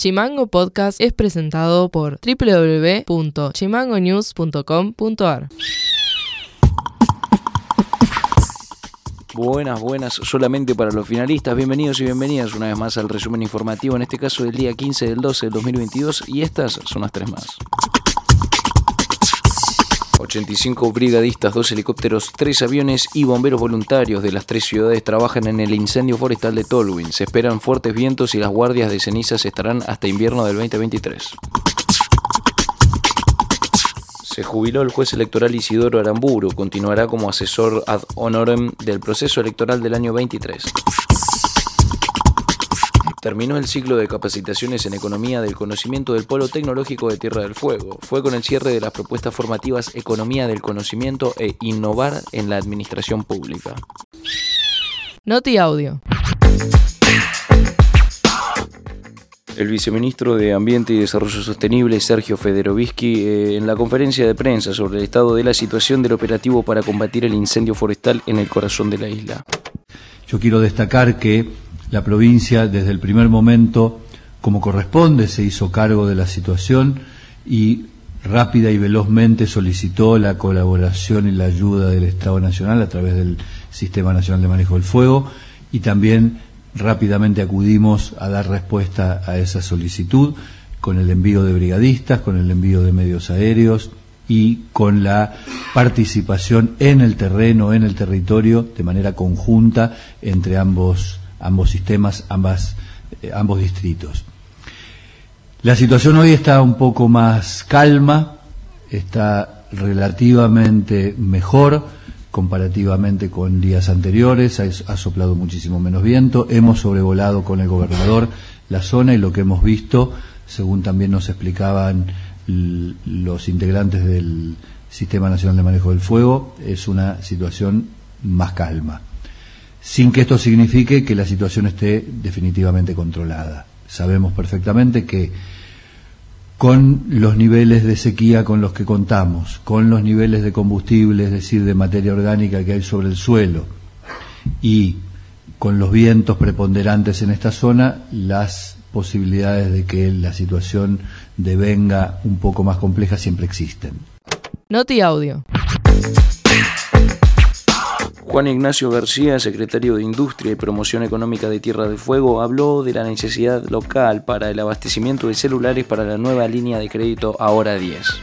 Chimango Podcast es presentado por www.chimangonews.com.ar. Buenas, buenas, solamente para los finalistas. Bienvenidos y bienvenidas una vez más al resumen informativo, en este caso del día 15 del 12 del 2022, y estas son las tres más. 85 brigadistas, 2 helicópteros, 3 aviones y bomberos voluntarios de las tres ciudades trabajan en el incendio forestal de Tolwyn. Se esperan fuertes vientos y las guardias de cenizas estarán hasta invierno del 2023. Se jubiló el juez electoral Isidoro Aramburu, continuará como asesor ad honorem del proceso electoral del año 23. Terminó el ciclo de capacitaciones en economía del conocimiento del Polo Tecnológico de Tierra del Fuego. Fue con el cierre de las propuestas formativas Economía del Conocimiento e Innovar en la Administración Pública. Noti Audio. El viceministro de Ambiente y Desarrollo Sostenible, Sergio Federovisky, eh, en la conferencia de prensa sobre el estado de la situación del operativo para combatir el incendio forestal en el corazón de la isla. Yo quiero destacar que la provincia desde el primer momento, como corresponde, se hizo cargo de la situación y rápida y velozmente solicitó la colaboración y la ayuda del Estado Nacional a través del Sistema Nacional de Manejo del Fuego y también rápidamente acudimos a dar respuesta a esa solicitud con el envío de brigadistas, con el envío de medios aéreos y con la participación en el terreno, en el territorio, de manera conjunta entre ambos ambos sistemas, ambas, eh, ambos distritos. La situación hoy está un poco más calma, está relativamente mejor comparativamente con días anteriores, ha, soplado muchísimo menos viento, hemos sobrevolado con el gobernador la zona y lo que hemos visto, según también nos explicaban los integrantes del Sistema Nacional de Manejo del Fuego, es una situación más calma sin que esto signifique que la situación esté definitivamente controlada. Sabemos perfectamente que con los niveles de sequía con los que contamos, con los niveles de combustible, es decir, de materia orgánica que hay sobre el suelo, y con los vientos preponderantes en esta zona, las posibilidades de que la situación devenga un poco más compleja siempre existen. Noti audio. Juan Ignacio García, secretario de Industria y Promoción Económica de Tierra del Fuego, habló de la necesidad local para el abastecimiento de celulares para la nueva línea de crédito Ahora 10.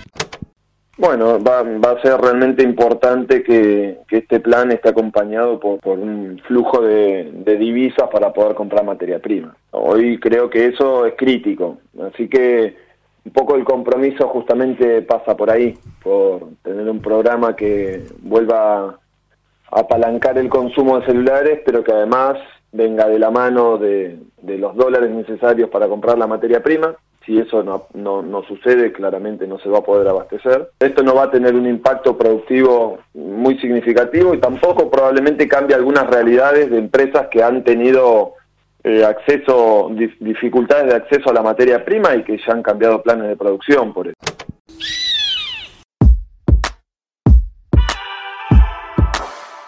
Bueno, va, a ser realmente importante que, este plan esté acompañado por, un flujo de, de, divisas para poder comprar materia prima. Hoy creo que eso es crítico, así que un poco el compromiso justamente pasa por ahí, por tener un programa que vuelva apalancar el consumo de celulares, pero que además venga de la mano de, los dólares necesarios para comprar la materia prima. Si eso no, no, sucede, claramente no se va a poder abastecer. Esto no va a tener un impacto productivo muy significativo y tampoco probablemente cambie algunas realidades de empresas que han tenido eh, acceso, dificultades de acceso a la materia prima y que ya han cambiado planes de producción por eso.